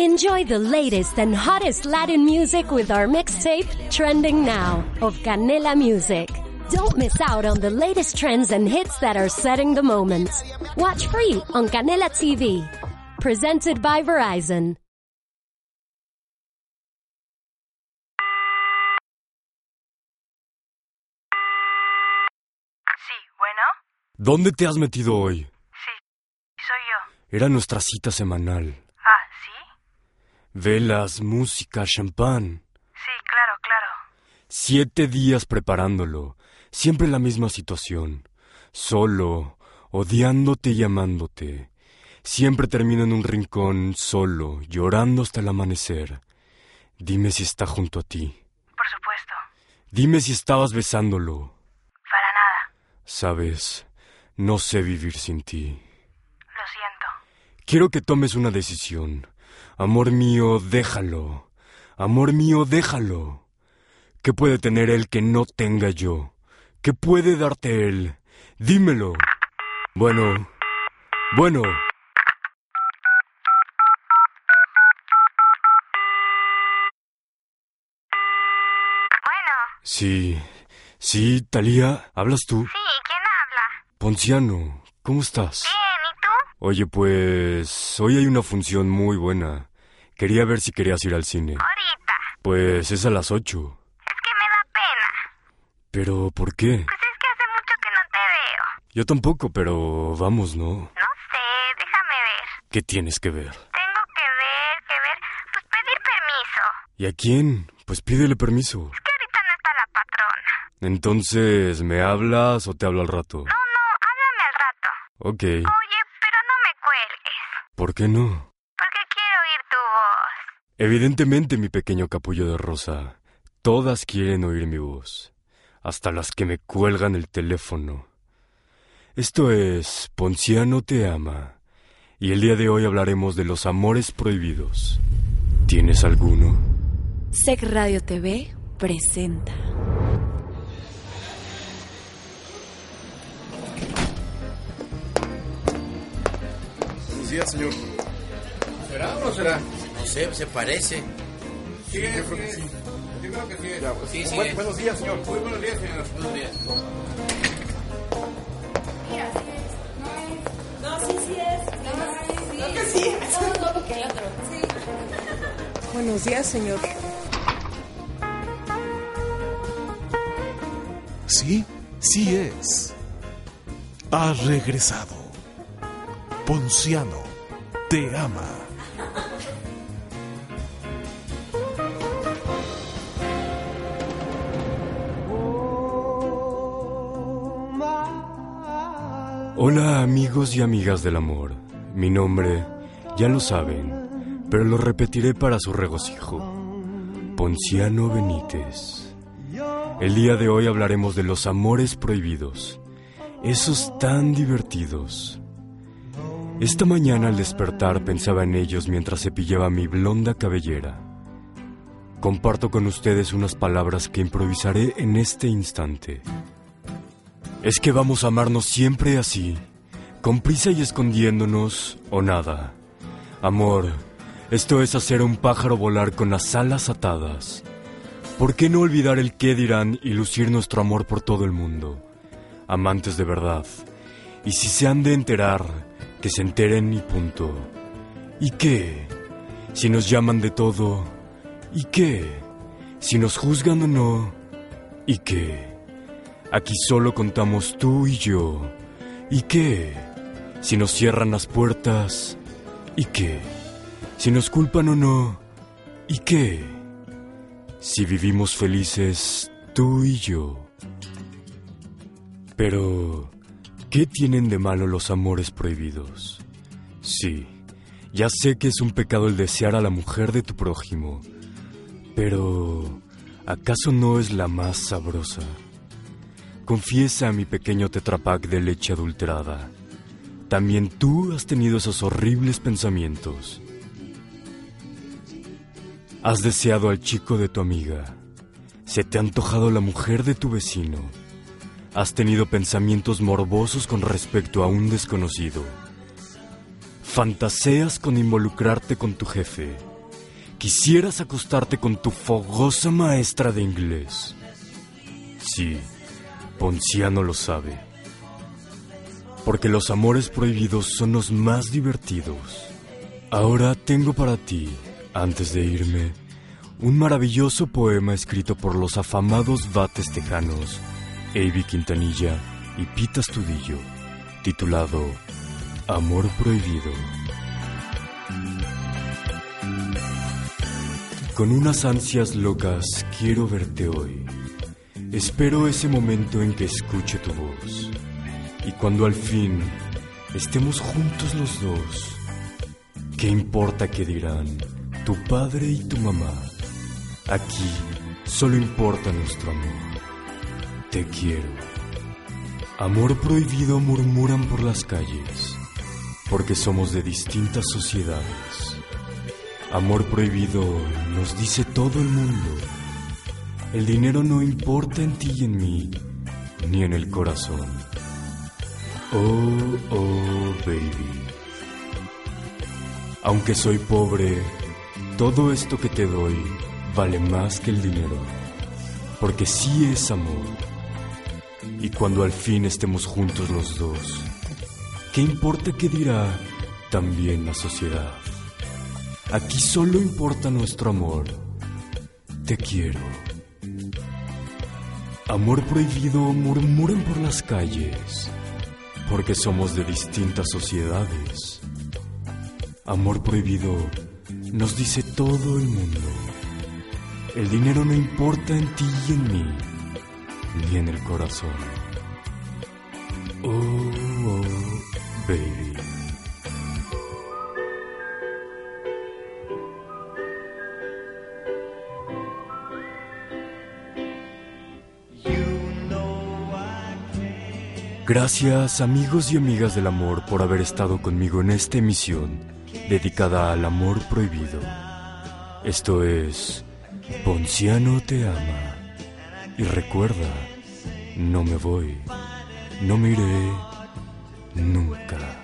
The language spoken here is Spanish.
Enjoy the latest and hottest Latin music with our mixtape, Trending Now, of Canela Music. Don't miss out on the latest trends and hits that are setting the moment. Watch free on Canela TV. Presented by Verizon. Sí, bueno. ¿Dónde te has metido hoy? Sí, soy yo. Era nuestra cita semanal. Velas, música, champán. Sí, claro, claro. Siete días preparándolo. Siempre la misma situación. Solo, odiándote y amándote. Siempre termino en un rincón, solo, llorando hasta el amanecer. Dime si está junto a ti. Por supuesto. Dime si estabas besándolo. Para nada. Sabes, no sé vivir sin ti. Lo siento. Quiero que tomes una decisión. Amor mío, déjalo. Amor mío, déjalo. ¿Qué puede tener él que no tenga yo? ¿Qué puede darte él? Dímelo. Bueno. Bueno. Bueno. Sí. Sí, Talía, ¿hablas tú? Sí, ¿quién habla? Ponciano, ¿cómo estás? Bien. Oye, pues hoy hay una función muy buena. Quería ver si querías ir al cine. Ahorita. Pues es a las ocho. Es que me da pena. ¿Pero por qué? Pues es que hace mucho que no te veo. Yo tampoco, pero vamos, ¿no? No sé, déjame ver. ¿Qué tienes que ver? Tengo que ver, que ver. Pues pedir permiso. ¿Y a quién? Pues pídele permiso. Es que ahorita no está la patrona. Entonces, ¿me hablas o te hablo al rato? No, no, háblame al rato. Ok. Oye, ¿Por qué no? Porque quiero oír tu voz. Evidentemente, mi pequeño capullo de rosa. Todas quieren oír mi voz. Hasta las que me cuelgan el teléfono. Esto es Ponciano te ama. Y el día de hoy hablaremos de los amores prohibidos. ¿Tienes alguno? Sec Radio TV presenta. Buenos días, señor. ¿Será o no será? No sé, se parece. Sí, yo creo que sí. Yo creo que sí. Ya, pues, Sí, sí buen- es. buenos días, señor. Muy buenos días, señor. Buenos días. Buenos días, señor. Sí, sí es. Ha regresado. Ponciano te ama. Hola amigos y amigas del amor. Mi nombre, ya lo saben, pero lo repetiré para su regocijo. Ponciano Benítez. El día de hoy hablaremos de los amores prohibidos. Esos tan divertidos. Esta mañana al despertar pensaba en ellos mientras cepillaba mi blonda cabellera. Comparto con ustedes unas palabras que improvisaré en este instante. Es que vamos a amarnos siempre así, con prisa y escondiéndonos o nada. Amor, esto es hacer un pájaro volar con las alas atadas. ¿Por qué no olvidar el qué dirán y lucir nuestro amor por todo el mundo? Amantes de verdad. Y si se han de enterar, que se enteren y punto. ¿Y qué? Si nos llaman de todo. ¿Y qué? Si nos juzgan o no. ¿Y qué? Aquí solo contamos tú y yo. ¿Y qué? Si nos cierran las puertas. ¿Y qué? Si nos culpan o no. ¿Y qué? Si vivimos felices tú y yo. Pero, ¿qué tienen de malo los amores prohibidos? Sí, ya sé que es un pecado el desear a la mujer de tu prójimo. Pero, ¿acaso no es la más sabrosa? Confiesa, mi pequeño tetrapack de leche adulterada. También tú has tenido esos horribles pensamientos. Has deseado al chico de tu amiga. Se te ha antojado la mujer de tu vecino. Has tenido pensamientos morbosos con respecto a un desconocido. Fantaseas con involucrarte con tu jefe. Quisieras acostarte con tu fogosa maestra de inglés. Sí, Ponciano lo sabe. Porque los amores prohibidos son los más divertidos. Ahora tengo para ti, antes de irme, un maravilloso poema escrito por los afamados bates tejanos, Avi Quintanilla y Pita Astudillo, titulado Amor Prohibido. Con unas ansias locas quiero verte hoy. Espero ese momento en que escuche tu voz. Y cuando al fin estemos juntos los dos, ¿qué importa qué dirán tu padre y tu mamá? Aquí solo importa nuestro amor. Te quiero. Amor prohibido murmuran por las calles, porque somos de distintas sociedades. Amor prohibido nos dice todo el mundo. El dinero no importa en ti y en mí, ni en el corazón. Oh, oh, baby. Aunque soy pobre, todo esto que te doy vale más que el dinero, porque sí es amor. Y cuando al fin estemos juntos los dos, ¿qué importa qué dirá también la sociedad? Aquí solo importa nuestro amor. Te quiero. Amor prohibido murmuran por las calles, porque somos de distintas sociedades. Amor prohibido nos dice todo el mundo. El dinero no importa en ti y en mí, ni en el corazón. Oh, oh, baby. Gracias amigos y amigas del amor por haber estado conmigo en esta emisión dedicada al amor prohibido. Esto es Ponciano te ama. Y recuerda, no me voy, no me iré nunca.